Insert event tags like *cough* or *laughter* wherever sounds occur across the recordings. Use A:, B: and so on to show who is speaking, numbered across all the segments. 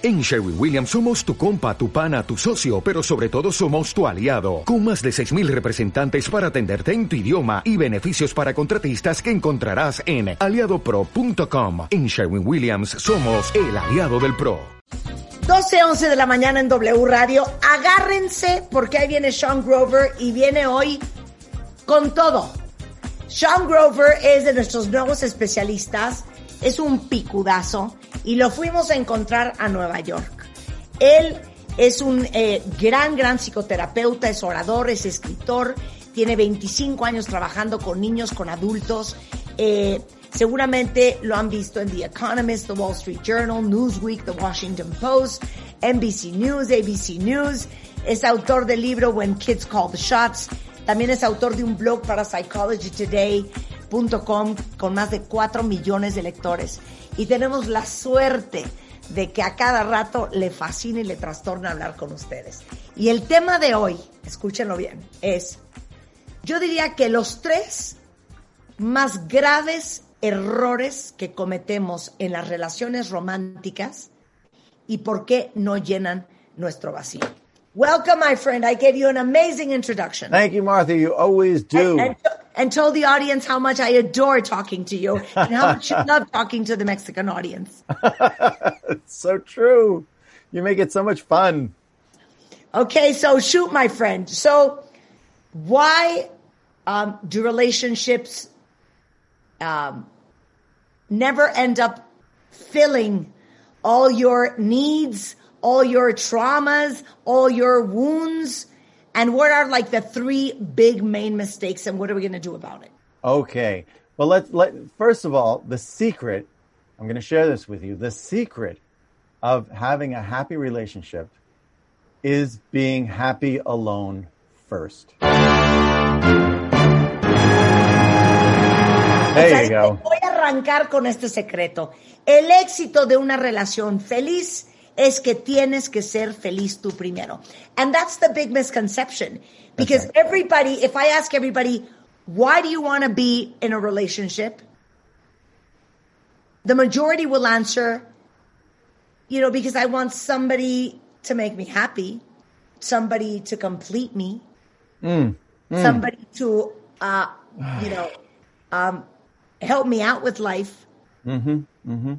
A: En Sherwin Williams somos tu compa, tu pana, tu socio, pero sobre todo somos tu aliado, con más de 6.000 representantes para atenderte en tu idioma y beneficios para contratistas que encontrarás en aliadopro.com. En Sherwin Williams somos el aliado del PRO.
B: 12, 11 de la mañana en W Radio. Agárrense porque ahí viene Sean Grover y viene hoy con todo. Sean Grover es de nuestros nuevos especialistas, es un picudazo y lo fuimos a encontrar a Nueva York. Él es un eh, gran, gran psicoterapeuta, es orador, es escritor, tiene 25 años trabajando con niños, con adultos. Eh, seguramente lo han visto en The Economist, The Wall Street Journal, Newsweek, The Washington Post, NBC News, ABC News. Es autor del libro When Kids Call the Shots. También es autor de un blog para psychologytoday.com con más de 4 millones de lectores. Y tenemos la suerte de que a cada rato le fascina y le trastorna hablar con ustedes. Y el tema de hoy, escúchenlo bien, es, yo diría que los tres más graves errores que cometemos en las relaciones románticas y por qué no llenan nuestro vacío. Welcome, my friend. I gave you an amazing introduction.
C: Thank you, Martha. You always do.
B: And, and, and told the audience how much I adore talking to you *laughs* and how much you love talking to the Mexican audience. *laughs*
C: it's so true. You make it so much fun.
B: Okay, so shoot, my friend. So, why um, do relationships um, never end up filling all your needs, all your traumas, all your wounds? And what are like the three big main mistakes and what are we going to do about it?
C: Okay. Well, let's let first of all, the secret, I'm going to share this with you. The secret of having a happy relationship is being happy alone first. There you go.
B: Voy a arrancar con este secreto. El éxito de una relación feliz es que tienes que ser feliz tú primero. And that's the big misconception. Because
C: right.
B: everybody, if I ask everybody, why do you want to be in a relationship? The majority will answer, you know, because I want somebody to make me happy, somebody to complete me,
C: Mm, mm.
B: somebody to, uh, you know, um, help me out with life.
C: Mm-hmm. Mm-hmm.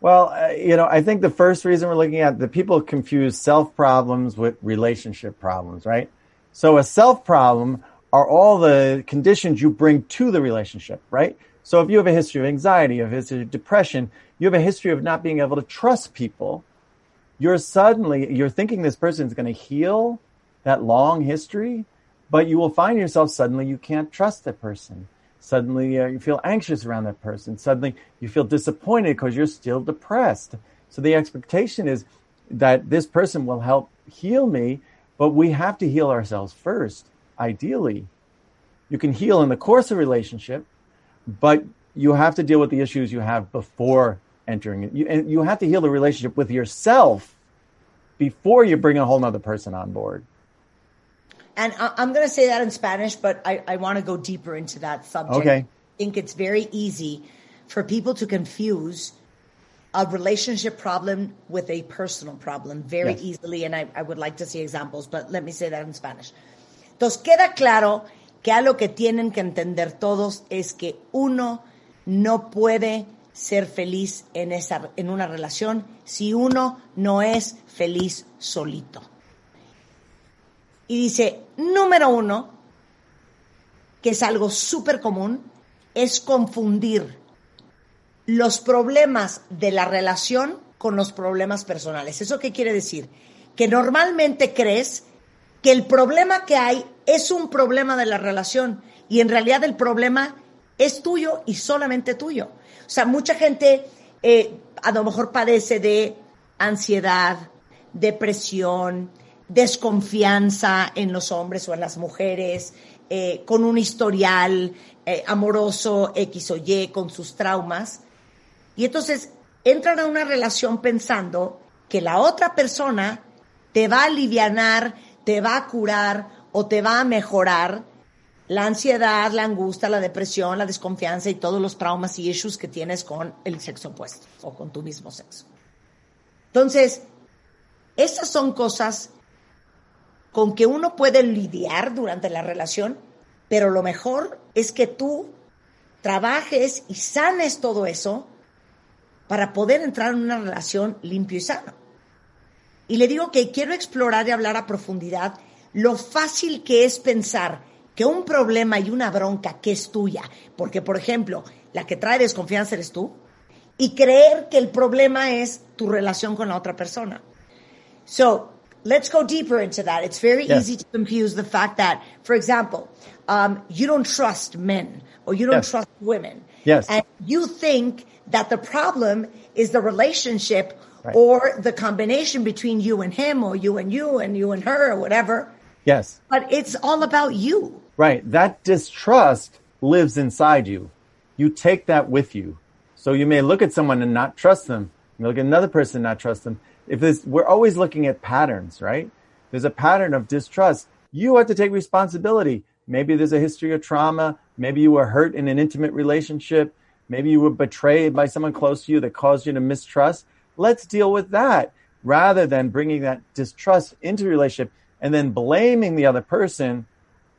C: Well, uh, you know, I think the first reason we're looking at the people confuse self problems with relationship problems, right? So a self problem are all the conditions you bring to the relationship, right? So if you have a history of anxiety, a history of depression, you have a history of not being able to trust people, you're suddenly, you're thinking this person is going to heal that long history, but you will find yourself suddenly you can't trust that person. Suddenly uh, you feel anxious around that person. Suddenly you feel disappointed because you're still depressed. So the expectation is that this person will help heal me, but we have to heal ourselves first, ideally. You can heal in the course of relationship, but you have to deal with the issues you have before entering it. You, and you have to heal the relationship with yourself before you bring a whole other person on board.
B: And I, I'm going to say that in Spanish, but I, I want to go deeper into that subject.
C: Okay.
B: I think it's very easy for people to confuse a relationship problem with a personal problem very
C: Yes.
B: easily. And I, I would like to see examples, but let me say that in Spanish. Entonces, queda claro que algo que tienen que entender todos es que uno no puede ser feliz en, esa, en una relación si uno no es feliz solito. Y dice, número uno, que es algo súper común, es confundir los problemas de la relación con los problemas personales. ¿Eso qué quiere decir? Que normalmente crees que el problema que hay es un problema de la relación y en realidad el problema es tuyo y solamente tuyo. O sea, mucha gente eh, a lo mejor padece de ansiedad, depresión, desconfianza en los hombres o en las mujeres, eh, con un historial eh, amoroso X o Y, con sus traumas. Y entonces entran a una relación pensando que la otra persona te va a alivianar, te va a curar o te va a mejorar la ansiedad, la angustia, la depresión, la desconfianza y todos los traumas y issues que tienes con el sexo opuesto o con tu mismo sexo. Entonces, esas son cosas con que uno puede lidiar durante la relación, pero lo mejor es que tú trabajes y sanes todo eso para poder entrar en una relación limpio y sano. Y le digo que quiero explorar y hablar a profundidad lo fácil que es pensar que un problema y una bronca que es tuya, porque por ejemplo, la que trae desconfianza eres tú, y creer que el problema es tu relación con la otra persona. So, let's go deeper into that. It's very
C: Yes.
B: easy to confuse the fact that, for example, um, you don't trust men or you don't
C: Yes.
B: trust women.
C: Yes.
B: And you think that the problem is the relationship
C: Right.
B: or the combination between you and him or you and you and you and her or whatever.
C: Yes.
B: But it's all about you.
C: Right. That distrust lives inside you. You take that with you. So you may look at someone and not trust them. You may look at another person and not trust them. If we're always looking at patterns, right? There's a pattern of distrust. You have to take responsibility. Maybe there's a history of trauma. Maybe you were hurt in an intimate relationship. Maybe you were betrayed by someone close to you that caused you to mistrust. Let's deal with that rather than bringing that distrust into the relationship and then blaming the other person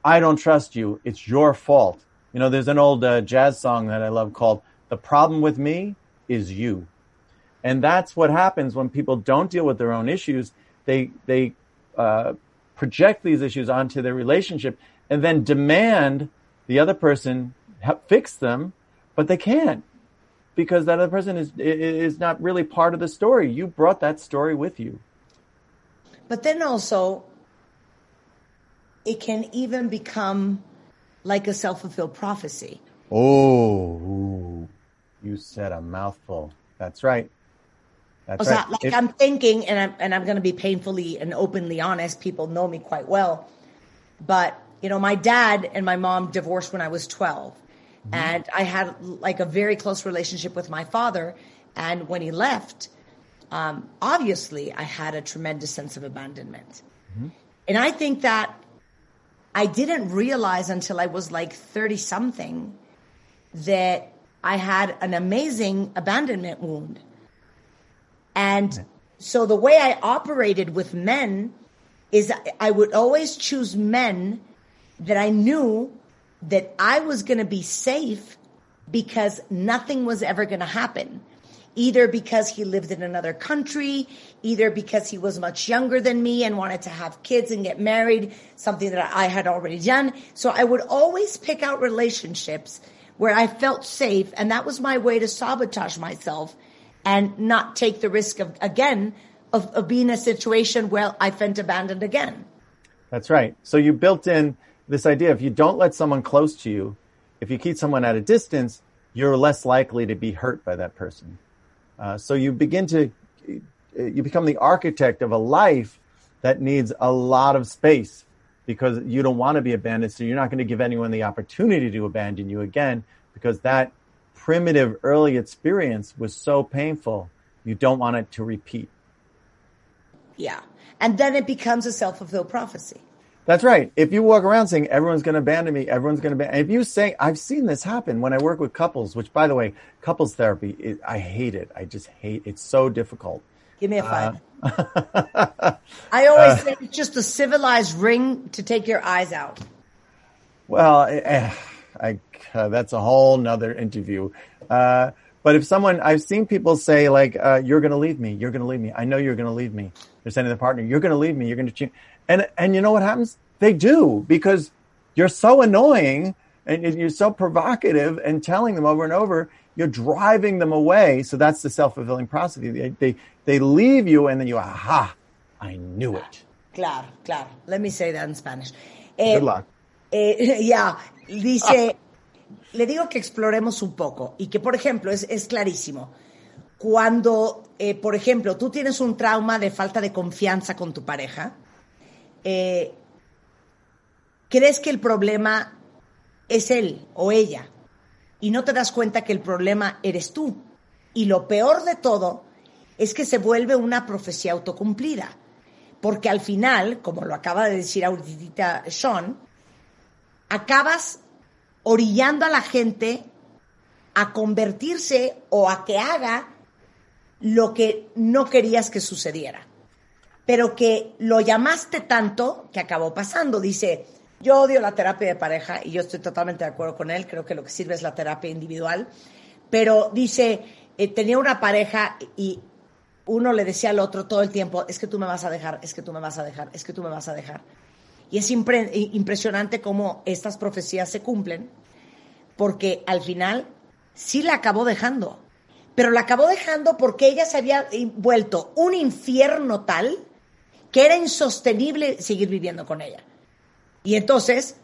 C: I don't trust you. It's your fault. You know, there's an old uh, jazz song that I love called The Problem with Me is You. And that's what happens when people don't deal with their own issues. They, they, uh, project these issues onto their relationship and then demand the other person help fix them, but they can't because that other person is, is not really part of the story. You brought that story with you.
B: But then also, it can even become like a self fulfilled prophecy.
C: Oh, you said a mouthful. That's right. That's
B: O
C: right.
B: like
C: It-
B: I'm thinking, and I'm, and I'm going to be painfully and openly honest. People know me quite well. But, you know, my dad and my mom divorced when I was 12. And I had like a very close relationship with my father. And when he left, um, obviously I had a tremendous sense of abandonment. And I think that I didn't realize until I was like 30 something that I had an amazing abandonment wound. And so the way I operated with men is I would always choose men that I knew that I was going to be safe because nothing was ever going to happen. Either because he lived in another country, either because he was much younger than me and wanted to have kids and get married, something that I had already done. So I would always pick out relationships where I felt safe. And that was my way to sabotage myself and not take the risk of, again, of, of being in a situation where I felt abandoned again.
C: That's right. So you built in this idea if you don't let someone close to you, if you keep someone at a distance, you're less likely to be hurt by that person. Uh, so you begin to, you become the architect of a life that needs a lot of space because you don't want to be abandoned. So you're not going to give anyone the opportunity to abandon you again because that primitive early experience was so painful. You don't want it to repeat.
B: Yeah. And then it becomes a self-fulfilled prophecy.
C: That's right. If you walk around saying everyone's going to abandon me, everyone's going to abandon, if you say, I've seen this happen when I work with couples, which by the way, couples therapy, is, I hate it. I just hate It's so difficult.
B: Give me a uh, five. *laughs* I always uh, say it's just a civilized ring to take your eyes out.
C: Well, eh, eh I, uh, that's a whole nother interview. Uh, but if someone, I've seen people say like, uh, you're going to leave me. You're going to leave me. I know you're going to leave me. They're saying to their partner, you're going to leave me. You're going to change. And, and you know what happens? They do because you're so annoying and you're so provocative and telling them over and over, you're driving them away. So that's the self-fulfilling prophecy. They, they, they leave you and then you, aha, I knew it.
B: Claro, claro. Let me say that in Spanish. Eh,
C: Good luck.
B: eh, *laughs* ya, dice, *laughs* le digo que exploremos un poco y que, por ejemplo, es, clarísimo. Cuando, eh, por ejemplo, tú tienes un trauma de falta de confianza con tu pareja, eh, crees que el problema es él o ella y no te das cuenta que el problema eres tú. Y lo peor de todo es que se vuelve una profecía autocumplida. Porque al final, como lo acaba de decir ahorita Sean, acabas orillando a la gente a convertirse o a que haga lo que no querías que sucediera, pero que lo llamaste tanto que acabó pasando. Dice, yo odio la terapia de pareja y yo estoy totalmente de acuerdo con él, creo que lo que sirve es la terapia individual, pero dice, eh, tenía una pareja y uno le decía al otro todo el tiempo, es que tú me vas a dejar, es que tú me vas a dejar, es que tú me vas a dejar. Y es impresionante cómo estas profecías se cumplen, porque al final sí la acabó dejando, pero la acabó dejando porque ella se había vuelto un infierno tal que era insostenible seguir viviendo con ella. Y entonces,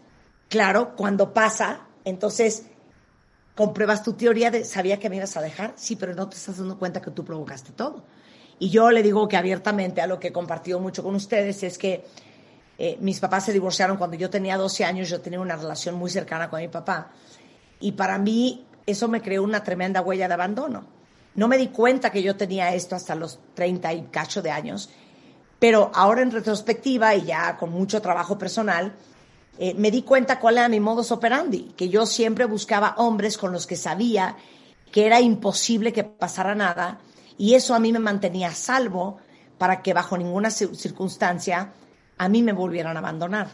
B: claro, cuando pasa, entonces compruebas tu teoría de sabía que me ibas a dejar, sí, pero no te estás dando cuenta que tú provocaste todo. Y yo le digo que abiertamente a lo que he compartido mucho con ustedes es que eh, mis papás se divorciaron cuando yo tenía 12 años, yo tenía una relación muy cercana con mi papá. Y para mí eso me creó una tremenda huella de abandono. No me di cuenta que yo tenía esto hasta los 30 y cacho de años, pero ahora en retrospectiva y ya con mucho trabajo personal, eh, me di cuenta cuál era mi modus operandi, que yo siempre buscaba hombres con los que sabía que era imposible que pasara nada y eso a mí me mantenía salvo para que bajo ninguna circunstancia a mí me volvieran a abandonar.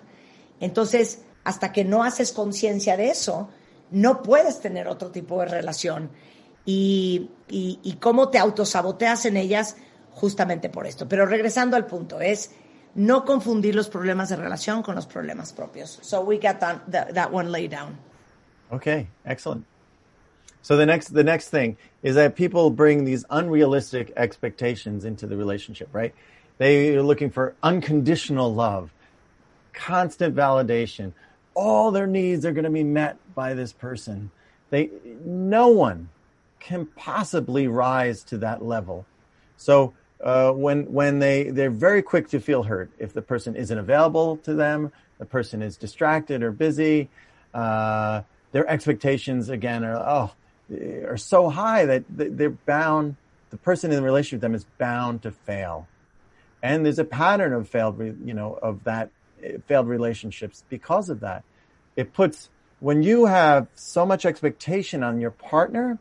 B: Entonces, hasta que no haces conciencia de eso, no puedes tener otro tipo de relación. Y, y, cómo te autosaboteas en ellas justamente por esto. Pero regresando al punto, es no confundir los problemas de relación con los problemas propios. So we got that, that, that one laid down.
C: Okay, excellent. So the next the next thing is that people bring these unrealistic expectations into the relationship, right? They are looking for unconditional love, constant validation. All their needs are going to be met by this person. They no one can possibly rise to that level. So uh, when when they they're very quick to feel hurt if the person isn't available to them, the person is distracted or busy. Uh, their expectations again are oh are so high that they're bound, the person in the relationship with them is bound to fail. And there's a pattern of failed, you know, of that eh, failed relationships because of that. It puts, when you have so much expectation on your partner,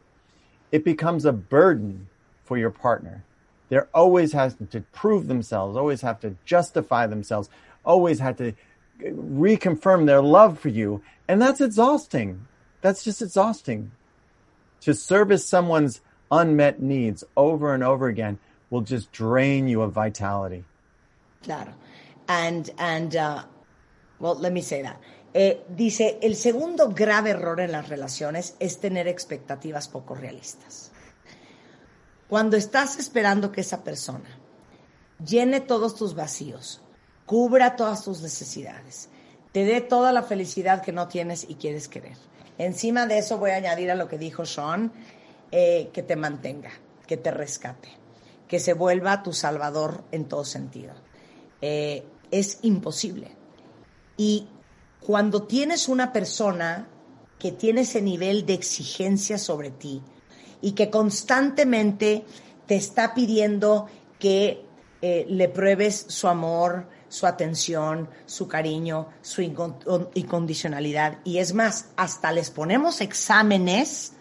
C: it becomes a burden for your partner. They're always has to prove themselves, always have to justify themselves, always have to eh, reconfirm their love for you. And that's exhausting. That's just exhausting to service someone's unmet needs over and over again will just drain you of vitality.
B: Claro. And, and, uh, well, let me say that. Eh, dice, el segundo grave error en las relaciones es tener expectativas poco realistas. Cuando estás esperando que esa persona llene todos tus vacíos, cubra todas tus necesidades, te dé toda la felicidad que no tienes y quieres querer, Encima de eso voy a añadir a lo que dijo Sean, eh, que te mantenga, que te rescate, que se vuelva tu salvador en todo sentido. Eh, es imposible. Y cuando tienes una persona que tiene ese nivel de exigencia sobre ti y que constantemente te está pidiendo que eh, le pruebes su amor, su atención, su cariño, su incondicionalidad. Y es más, hasta les ponemos exámenes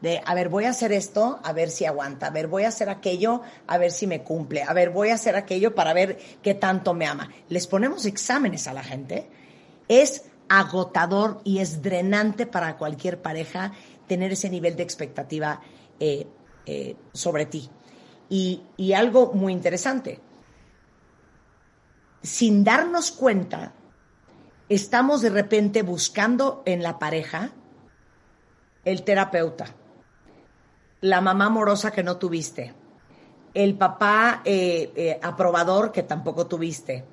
B: de, a ver, voy a hacer esto, a ver si aguanta, a ver, voy a hacer aquello, a ver si me cumple, a ver, voy a hacer aquello para ver qué tanto me ama. Les ponemos exámenes a la gente. Es agotador y es drenante para cualquier pareja tener ese nivel de expectativa eh, eh, sobre ti. Y, y algo muy interesante, sin darnos cuenta, estamos de repente buscando en la pareja el terapeuta, la mamá amorosa que no tuviste, el papá eh, eh, aprobador que tampoco tuviste.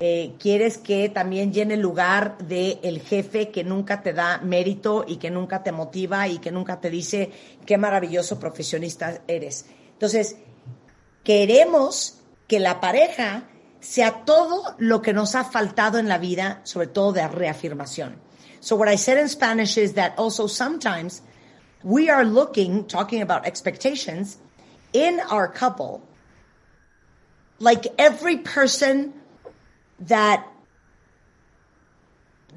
B: Eh, quieres que también llene el lugar del el jefe que nunca te da mérito y que nunca te motiva y que nunca te dice qué maravilloso profesionista eres. Entonces, queremos que la pareja sea todo lo que nos ha faltado en la vida, sobre todo de reafirmación. So what I said in Spanish is that also sometimes we are looking, talking about expectations in our couple, like every person that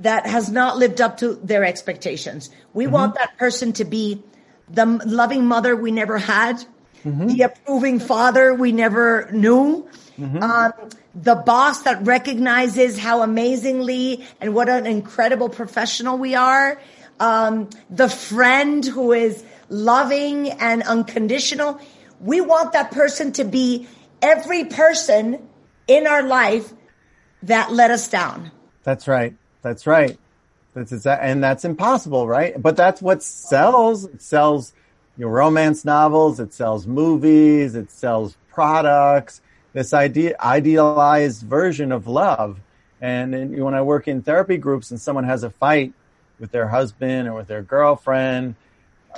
B: that has not lived up to their expectations. We mm-hmm. want that person to be the loving mother we never had, the approving father we never knew, um, the boss that recognizes how amazingly and what an incredible professional we are, um, the friend who is loving and unconditional. We want that person to be every person in our life that let us down.
C: That's right. That's right. That's and that's impossible, right? But that's what sells. It sells your romance novels. It sells movies. It sells products. This idea, idealized version of love. And then when I work in therapy groups and someone has a fight with their husband or with their girlfriend,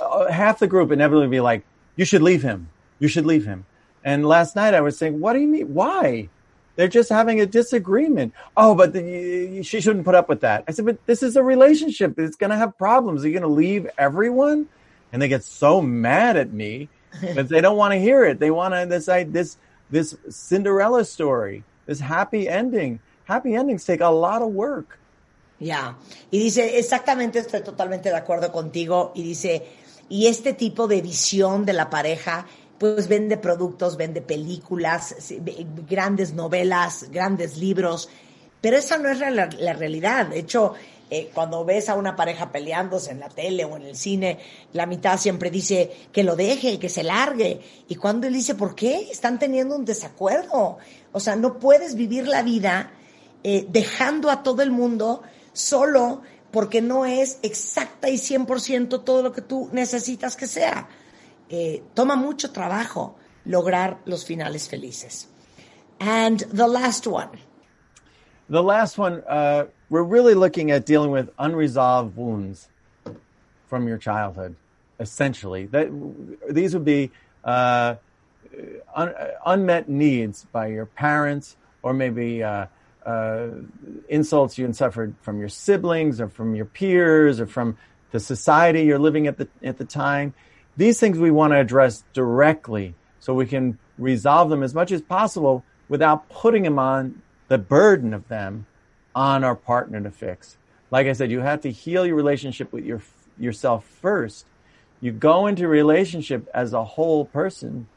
C: uh, half the group inevitably be like, "You should leave him. You should leave him." And last night I was saying, "What do you mean? Why?" They're just having a disagreement. Oh, but the, she shouldn't put up with that. I said, but this is a relationship. It's going to have problems. Are you going to leave everyone? And they get so mad at me *laughs* but they don't want to hear it. They want to this this this Cinderella story, this happy ending. Happy endings take a lot of work.
B: Ya. Y dice, exactamente, estoy totalmente de acuerdo contigo. Y dice, y este tipo de visión de la pareja, pues vende productos, vende películas, grandes novelas, grandes libros, pero esa no es la, la realidad. De hecho, eh, cuando ves a una pareja peleándose en la tele o en el cine, la mitad siempre dice que lo deje, que se largue. Y cuando él dice, ¿por qué? Están teniendo un desacuerdo. O sea, no puedes vivir la vida eh, dejando a todo el mundo solo porque no es exacta y 100% todo lo que tú necesitas que sea. Eh, toma mucho trabajo lograr los finales felices. And the last one.
C: The last one, uh, we're really looking at dealing with unresolved wounds from your childhood, essentially. That, these would be uh, un, unmet needs by your parents or maybe uh, uh, insults you suffered from your siblings or from your peers or from the society you're living at the, at the time. These things we want to address directly so we can resolve them as much as possible without putting them on the burden of them on our partner to fix. Like I said, you have to heal your relationship with your yourself first. You go into relationship as a whole person.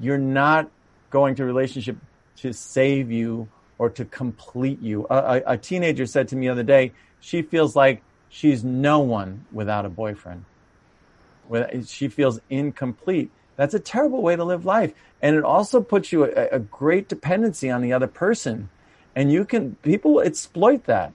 C: You're not going to relationship to save you or to complete you. A, a, a teenager said to me the other day, she feels like she's no one without a boyfriend. She feels incomplete. That's a terrible way to live life. And it also puts you a, a great dependency on the other person. And you can, people exploit that.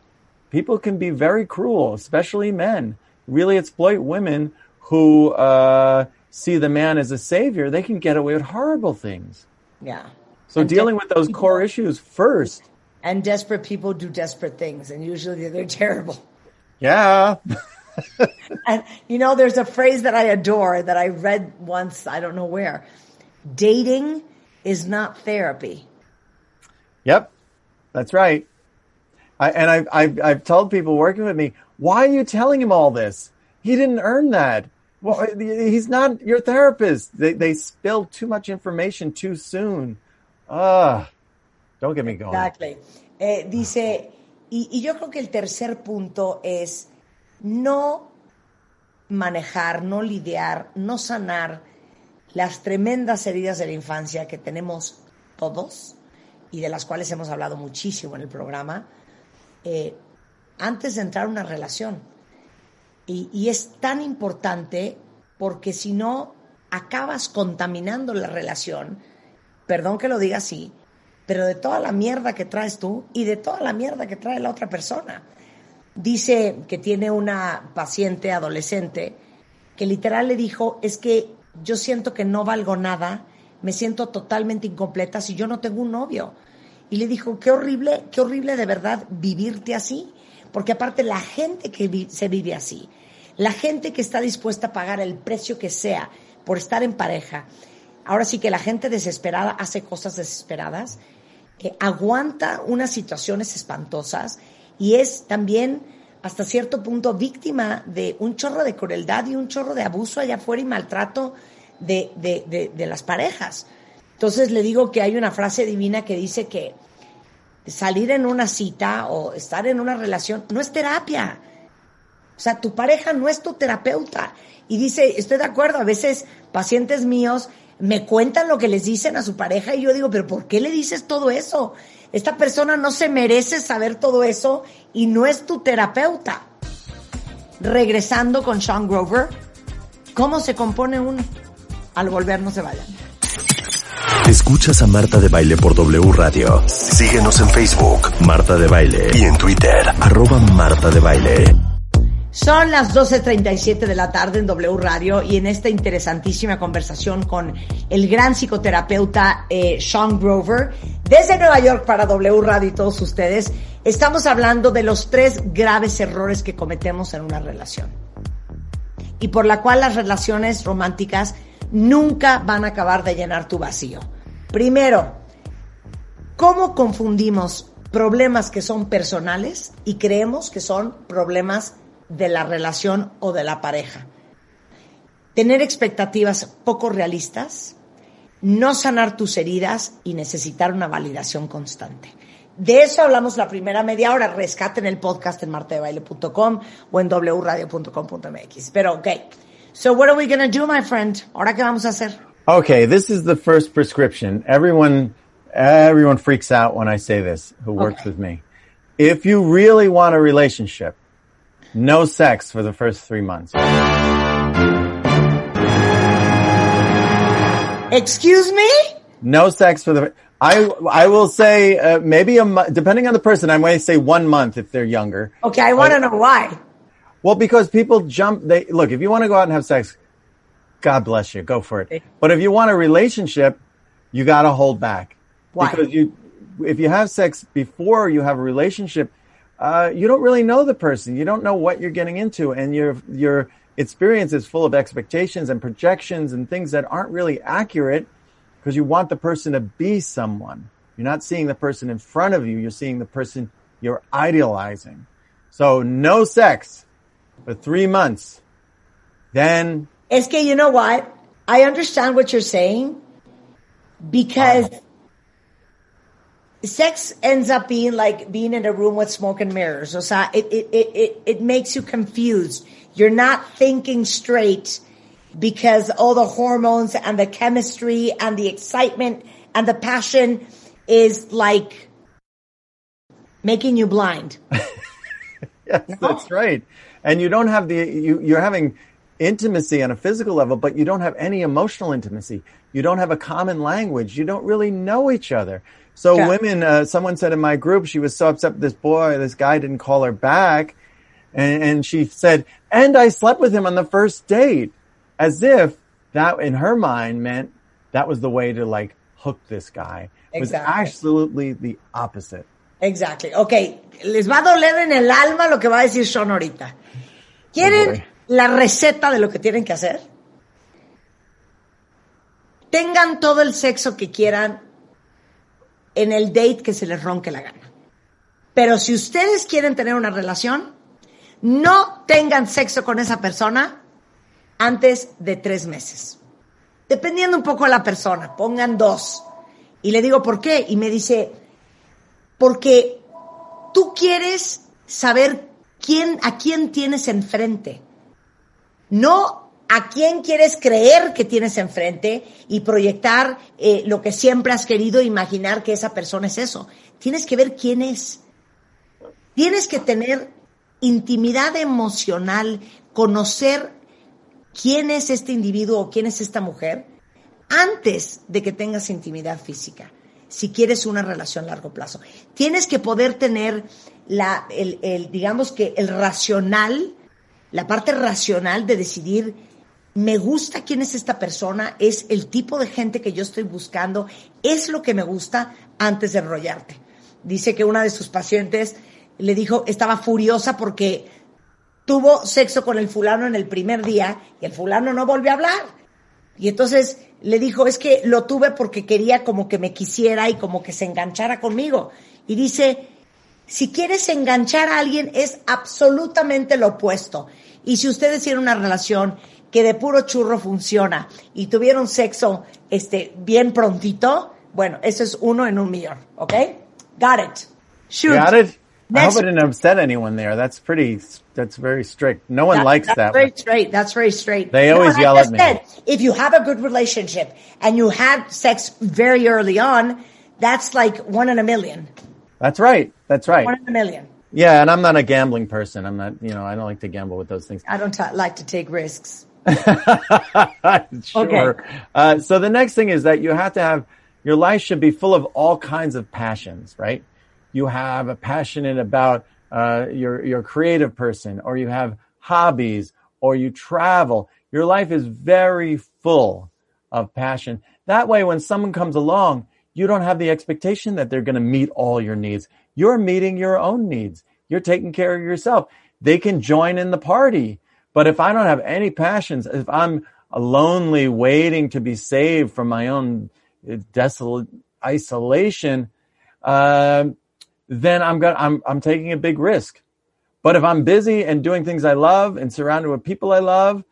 C: People can be very cruel, especially men, really exploit women who uh, see the man as a savior. They can get away with horrible things.
B: Yeah.
C: So and dealing with those core issues first.
B: And desperate people do desperate things, and usually they're terrible.
C: Yeah. *laughs*
B: and you know, there's a phrase that I adore that I read once, I don't know where. Dating is not therapy.
C: Yep, that's right. I, and I've, I've, I've told people working with me, why are you telling him all this? He didn't earn that. Well, he's not your therapist. They, they spilled too much information too soon. Ah, don't get me going.
B: Exactly. Eh, dice, y, y yo creo que el tercer punto es no manejar, no lidiar, no sanar las tremendas heridas de la infancia que tenemos todos y de las cuales hemos hablado muchísimo en el programa, eh, antes de entrar a una relación. Y, y es tan importante porque si no, acabas contaminando la relación, perdón que lo diga así, pero de toda la mierda que traes tú y de toda la mierda que trae la otra persona. Dice que tiene una paciente adolescente que literal le dijo, es que yo siento que no valgo nada, me siento totalmente incompleta si yo no tengo un novio. Y le dijo, qué horrible, qué horrible de verdad vivirte así, porque aparte la gente que se vive así, la gente que está dispuesta a pagar el precio que sea por estar en pareja, ahora sí que la gente desesperada hace cosas desesperadas, que aguanta unas situaciones espantosas y es también hasta cierto punto víctima de un chorro de crueldad y un chorro de abuso allá afuera y maltrato de, de, de, las parejas. Entonces le digo que hay una frase divina que dice que salir en una cita o estar en una relación no es terapia. O sea, tu pareja no es tu terapeuta. Y dice, estoy de acuerdo, a veces pacientes míos me cuentan lo que les dicen a su pareja y yo digo, pero ¿por qué le dices todo eso? Esta persona no se merece saber todo eso y no es tu terapeuta. Regresando con Sean Grover, ¿cómo se compone uno? Al volver no se vayan.
D: Escuchas a Marta de Baile por W Radio. Síguenos en Facebook, Marta de Baile, y en Twitter, arroba Marta de Baile.
B: Son las 12.37 de la tarde en W Radio y en esta interesantísima conversación con el gran psicoterapeuta eh, Sean Grover, desde Nueva York para W Radio y todos ustedes, estamos hablando de los tres graves errores que cometemos en una relación y por la cual las relaciones románticas nunca van a acabar de llenar tu vacío. Primero, ¿cómo confundimos problemas que son personales y creemos que son problemas de la relación o de la pareja? Tener expectativas poco realistas, no sanar tus heridas y necesitar una validación constante. De eso hablamos la primera media hora. Rescaten el podcast en martebaile.com o en wradio.com.mx. Pero, ok. So what are we going to do, my friend? Ahora qué vamos a hacer?
C: Okay, this is the first prescription. Everyone, everyone freaks out when I say this who works
B: Okay.
C: with me. If you really want a relationship, no sex for the first three months.
B: Excuse me?
C: No sex for the. I I will say uh, maybe a depending on the person. I may say one month if they're younger.
B: Okay, I want to know why.
C: Well, because people jump. They look if you want to go out and have sex, God bless you, go for it. But if you want a relationship, you got to hold back
B: Why?
C: because you if you have sex before you have a relationship, uh, you don't really know the person. You don't know what you're getting into, and your your experience is full of expectations and projections and things that aren't really accurate because you want the person to be someone. You're not seeing the person in front of you. You're seeing the person you're idealizing. So no sex for three months. Then
B: Es que, you know what? I understand what you're saying because sex ends up being like being in a room with smoke and mirrors. O sea, it, it, it, it, it makes you confused. You're not thinking straight because all the hormones and the chemistry and the excitement and the passion is like making you blind. *laughs*
C: Yes, that's right. And you don't have the you you're having intimacy on a physical level, but you don't have any emotional intimacy. You don't have a common language. You don't really know each other. So
B: Yeah.
C: women, uh, someone said in my group, she was so upset with this boy, this guy didn't call her back, and, and she said, "And I slept with him on the first date," as if that in her mind meant that was the way to like hook this guy. It was
B: Exactly.
C: absolutely the opposite.
B: Exactly. Ok, les va a doler en el alma lo que va a decir Sean ahorita. ¿Quieren
C: Oh,
B: la receta de lo que tienen que hacer? Tengan todo el sexo que quieran en el date que se les ronque la gana. Pero si ustedes quieren tener una relación, no tengan sexo con esa persona antes de tres meses. Dependiendo un poco de la persona, pongan dos. Y le digo, ¿por qué? Y me dice, porque tú quieres saber quién, a quién tienes enfrente. No a quién quieres creer que tienes enfrente y proyectar eh, lo que siempre has querido imaginar que esa persona es eso. Tienes que ver quién es. Tienes que tener intimidad emocional, conocer quién es este individuo o quién es esta mujer antes de que tengas intimidad física, si quieres una relación a largo plazo. Tienes que poder tener la, el, digamos que el racional, la parte racional de decidir, me gusta quién es esta persona, es el tipo de gente que yo estoy buscando, es lo que me gusta antes de enrollarte. Dice que una de sus pacientes le dijo, estaba furiosa porque tuvo sexo con el fulano en el primer día y el fulano no volvió a hablar. Y entonces le dijo, es que lo tuve porque quería como que me quisiera y como que se enganchara conmigo. Y dice, si quieres enganchar a alguien es absolutamente lo opuesto. Y si ustedes tienen una relación que de puro churro funciona y tuvieron sexo este, bien prontito, bueno, eso es uno en un millón, ¿ok? Got it. Shoot.
C: Got it? I hope I didn't upset anyone there. That's pretty. That's very strict. No one
B: That-
C: likes
B: that's
C: that.
B: very
C: one.
B: straight. That's very straight.
C: They always
B: I
C: yell at me.
B: Said, if you have a good relationship and you had sex very early on, that's like one in a million.
C: That's right. That's right.
B: One in a million.
C: Yeah, and I'm not a gambling person. I'm not. You know, I don't like to gamble with those things.
B: I don't t- like to take risks. *laughs*
C: sure. Uh, so the next thing is that you have to have your life should be full of all kinds of passions, right? You have a passionate about uh, your your creative person, or you have hobbies, or you travel. Your life is very full of passion. That way, when someone comes along, you don't have the expectation that they're going to meet all your needs. You're meeting your own needs. You're taking care of yourself. They can join in the party. But if I don't have any passions, if I'm lonely waiting to be saved from my own uh, desolate isolation, um, then I'm going I'm, I'm taking a big risk. But if I'm busy and doing things I love and surrounded with people I love,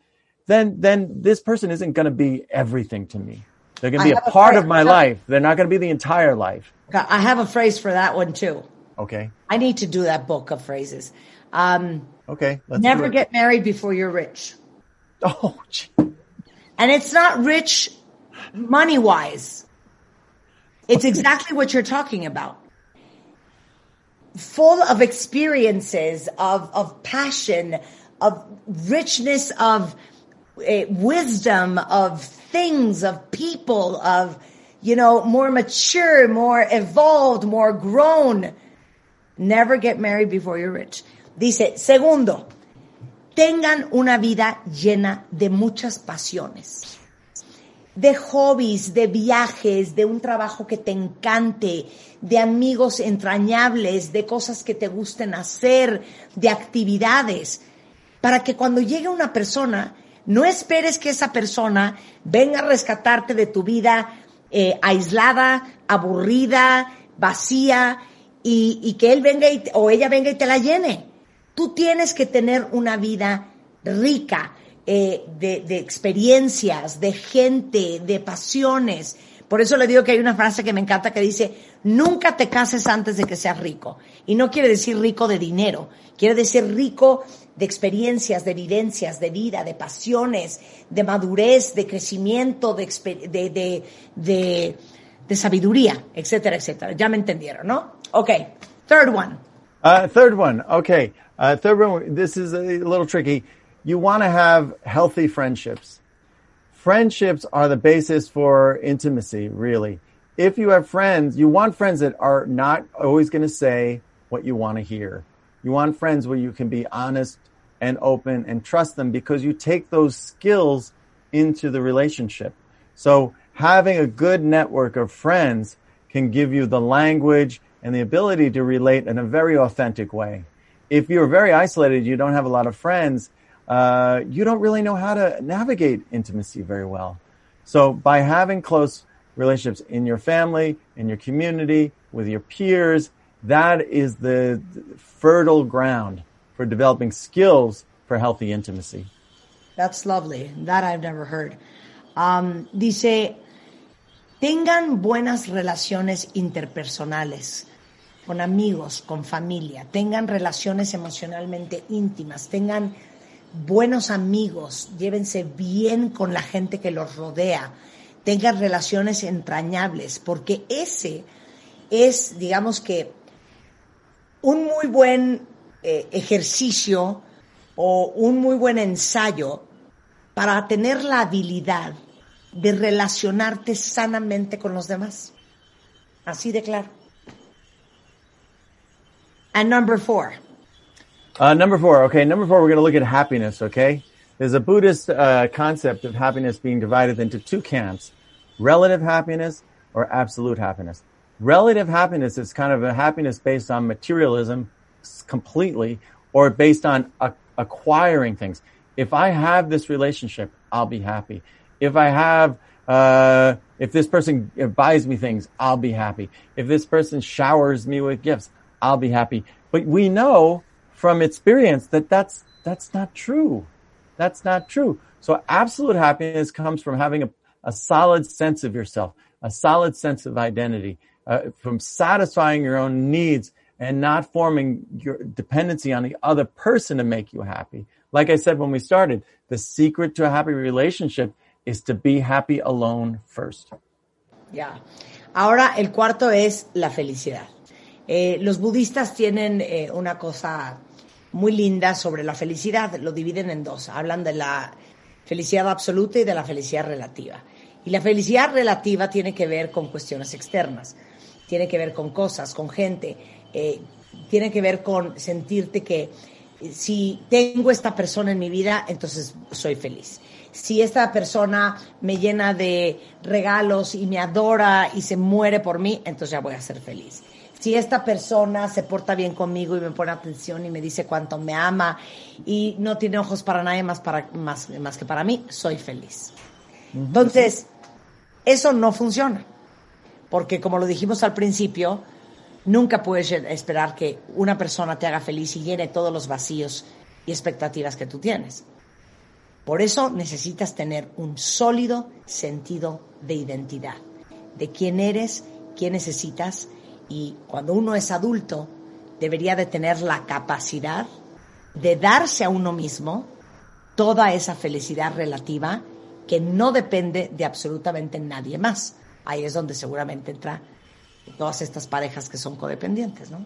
C: then, then this person isn't going to be everything to me. They're going to be a
B: a
C: part
B: friend-
C: of my life. They're not going to be the entire life.
B: I have a phrase for that one too.
C: Okay.
B: I need to do that book of phrases. Um,
C: Okay. Let's
B: never get married before you're rich. *laughs*
C: Oh, gee.
B: And it's not rich money wise. It's exactly what you're talking about. Full of experiences, of, of passion, of richness, of uh, wisdom, of things, of people, of, you know, more mature, more evolved, more grown. Never get married before you're rich. Dice, segundo, tengan una vida llena de muchas pasiones, de hobbies, de viajes, de un trabajo que te encante, de amigos entrañables, de cosas que te gusten hacer, de actividades, para que cuando llegue una persona, no esperes que esa persona venga a rescatarte de tu vida eh, aislada, aburrida, vacía, y, y que él venga y, o ella venga y te la llene. Tú tienes que tener una vida rica eh, de, experiencias, de gente, de pasiones. Por eso le digo que hay una frase que me encanta que dice, nunca te cases antes de que seas rico. Y no quiere decir rico de dinero, quiere decir rico de experiencias, de vivencias, de vida, de pasiones, de madurez, de crecimiento, de, de, sabiduría, etcétera, etcétera. Ya me entendieron, ¿no? Ok, third one.
C: Uh, third one. Okay. Uh, third one. This is a little tricky. You want to have healthy friendships. Friendships are the basis for intimacy, really. If you have friends, you want friends that are not always going to say what you want to hear. You want friends where you can be honest and open and trust them because you take those skills into the relationship. So having a good network of friends can give you the language and the ability to relate in a very authentic way. If you're very isolated, you don't have a lot of friends, uh, you don't really know how to navigate intimacy very well. So by having close relationships in your family, in your community, with your peers, that is the fertile ground for developing skills for healthy intimacy.
B: That's lovely. That I've never heard. Um, dice, tengan buenas relaciones interpersonales con amigos, con familia, tengan relaciones emocionalmente íntimas, tengan buenos amigos, llévense bien con la gente que los rodea, tengan relaciones entrañables, porque ese es, digamos que, un muy buen eh, ejercicio o un muy buen ensayo para tener la habilidad de relacionarte sanamente con los demás. Así de claro. And number four.
C: Uh, number four. Okay. Number four, we're going to look at happiness. Okay. There's a Buddhist uh, concept of happiness being divided into two camps: relative happiness or absolute happiness. Relative happiness is kind of a happiness based on materialism completely, or based on a- acquiring things. If I have this relationship, I'll be happy. If I have, uh, if this person buys me things, I'll be happy. If this person showers me with gifts, I'll be happy. But we know from experience that that's, that's not true. That's not true. So absolute happiness comes from having a, a solid sense of yourself, a solid sense of identity, uh, from satisfying your own needs and not forming your dependency on the other person to make you happy. Like I said when we started, the secret to a happy relationship is to be happy alone first.
B: Ya. Ahora el cuarto es la felicidad. Eh, los budistas tienen eh, una cosa muy linda sobre la felicidad, lo dividen en dos. Hablan de la felicidad absoluta y de la felicidad relativa. Y la felicidad relativa tiene que ver con cuestiones externas, tiene que ver con cosas, con gente, eh, tiene que ver con sentirte que si tengo esta persona en mi vida, entonces soy feliz. Si esta persona me llena de regalos y me adora y se muere por mí, entonces ya voy a ser feliz. Si esta persona se porta bien conmigo y me pone atención y me dice cuánto me ama y no tiene ojos para nadie más, para, más, más que para mí, soy feliz. Entonces, eso no funciona. Porque como lo dijimos al principio, nunca puedes esperar que una persona te haga feliz y llene todos los vacíos y expectativas que tú tienes. Por eso necesitas tener un sólido sentido de identidad, de quién eres, quién necesitas y cuando uno es adulto debería de tener la capacidad de darse a uno mismo toda esa felicidad relativa que no depende de absolutamente nadie más. Ahí es donde seguramente entra todas estas parejas que son codependientes, ¿no?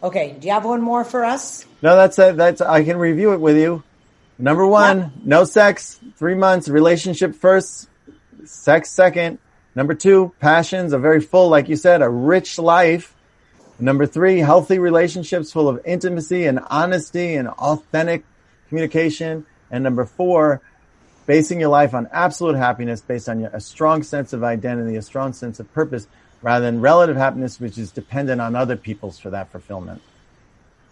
B: Okay, do you have one more for us?
C: No, that's it. That's I can review it with you. Number one,
B: Yeah.
C: no sex, three months, relationship first, sex second. Number two, passions are very full, like you said, a rich life. Number three, healthy relationships full of intimacy and honesty and authentic communication. And number four, basing your life on absolute happiness based on your, a strong sense of identity, a strong sense of purpose, rather than relative happiness, which is dependent on other people's for that fulfillment.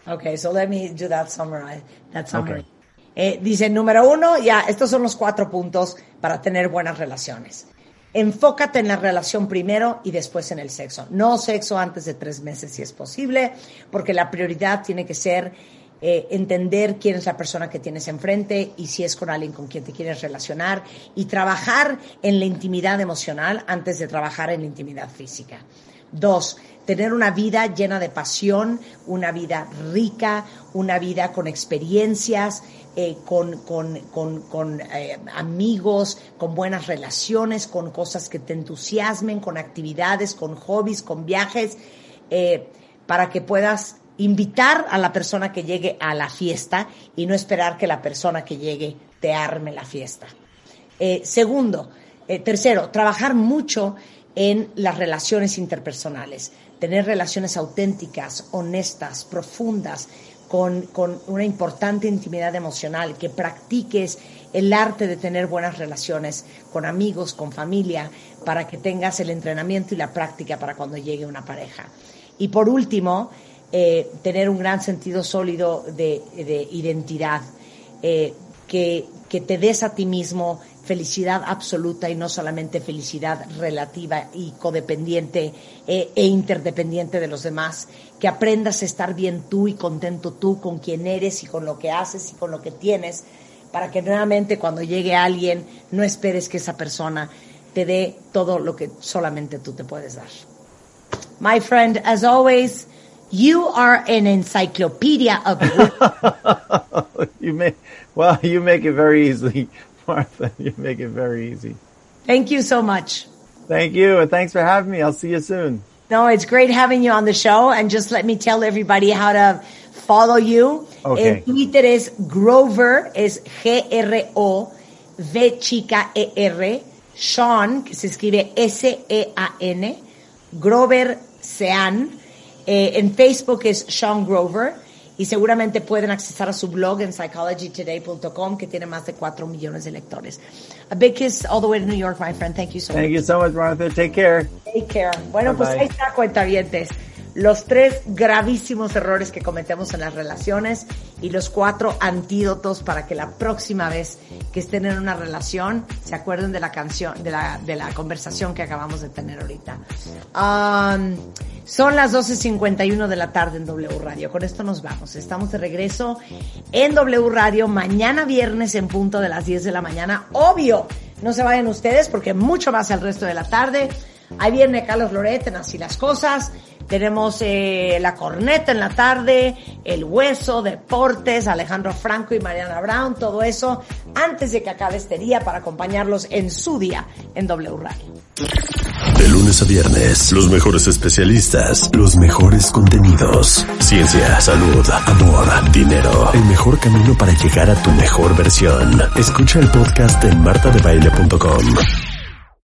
B: Okay, so let me do that summary. That summary. Eh, dice, número uno, ya, estos son los cuatro puntos para tener buenas relaciones. Enfócate en la relación primero y después en el sexo. No sexo antes de tres meses si es posible, porque la prioridad tiene que ser eh, entender quién es la persona que tienes enfrente y si es con alguien con quien te quieres relacionar y trabajar en la intimidad emocional antes de trabajar en la intimidad física. Dos, tener una vida llena de pasión, una vida rica, una vida con experiencias, eh, con, con, con, con eh, amigos, con buenas relaciones, con cosas que te entusiasmen, con actividades, con hobbies, con viajes, eh, para que puedas invitar a la persona que llegue a la fiesta y no esperar que la persona que llegue te arme la fiesta. Segundo, tercero, trabajar mucho en las relaciones interpersonales, tener relaciones auténticas, honestas, profundas, con, con una importante intimidad emocional, que practiques el arte de tener buenas relaciones con amigos, con familia, para que tengas el entrenamiento y la práctica para cuando llegue una pareja. Y por último, eh, tener un gran sentido sólido de, de identidad, eh, que, que te des a ti mismo felicidad absoluta y no solamente felicidad relativa y codependiente eh, e interdependiente de los demás, que aprendas a estar bien tú y contento tú con quien eres y con lo que haces y con lo que tienes, para que nuevamente cuando llegue alguien no esperes que esa persona te dé todo lo que solamente tú te puedes dar. My friend, as always, you are an encyclopedia of *laughs*
C: you make well, you make it very easy, Martha. *laughs* You make it very easy.
B: Thank you so much.
C: Thank you, and thanks for having me. I'll see you soon.
B: No, it's great having you on the show. And just let me tell everybody how to follow you.
C: Okay.
B: En Twitter es Grover, es G-R-O-V chica E-R. Sean, que se escribe S-E-A-N. Grover Sean. Eh, en Facebook es Sean Grover. Y seguramente pueden accesar a su blog en psychologytoday.com que tiene más de 4 millones de lectores. A big kiss all the way to New York, my friend. Thank you so much.
C: Thank you so much, Martha. Take care.
B: Take care. Bueno, pues ahí está, cuentavientes. Los tres gravísimos errores que cometemos en las relaciones y los cuatro antídotos para que la próxima vez que estén en una relación se acuerden de la canción, de la, de la conversación que acabamos de tener ahorita. Um, son las 12.51 de la tarde en W Radio. Con esto nos vamos. Estamos de regreso en W Radio mañana viernes en punto de las 10 de la mañana. Obvio, no se vayan ustedes porque mucho más el resto de la tarde. Ahí viene Carlos Loret en Así las Cosas. Tenemos eh, la corneta en la tarde, el hueso, deportes, Alejandro Franco y Mariana Brown, todo eso antes de que acabe este día para acompañarlos en su día en W Radio.
D: De lunes a viernes, los mejores especialistas, los mejores contenidos. Ciencia, salud, amor, dinero. El mejor camino para llegar a tu mejor versión. Escucha el podcast en martadebaile.com.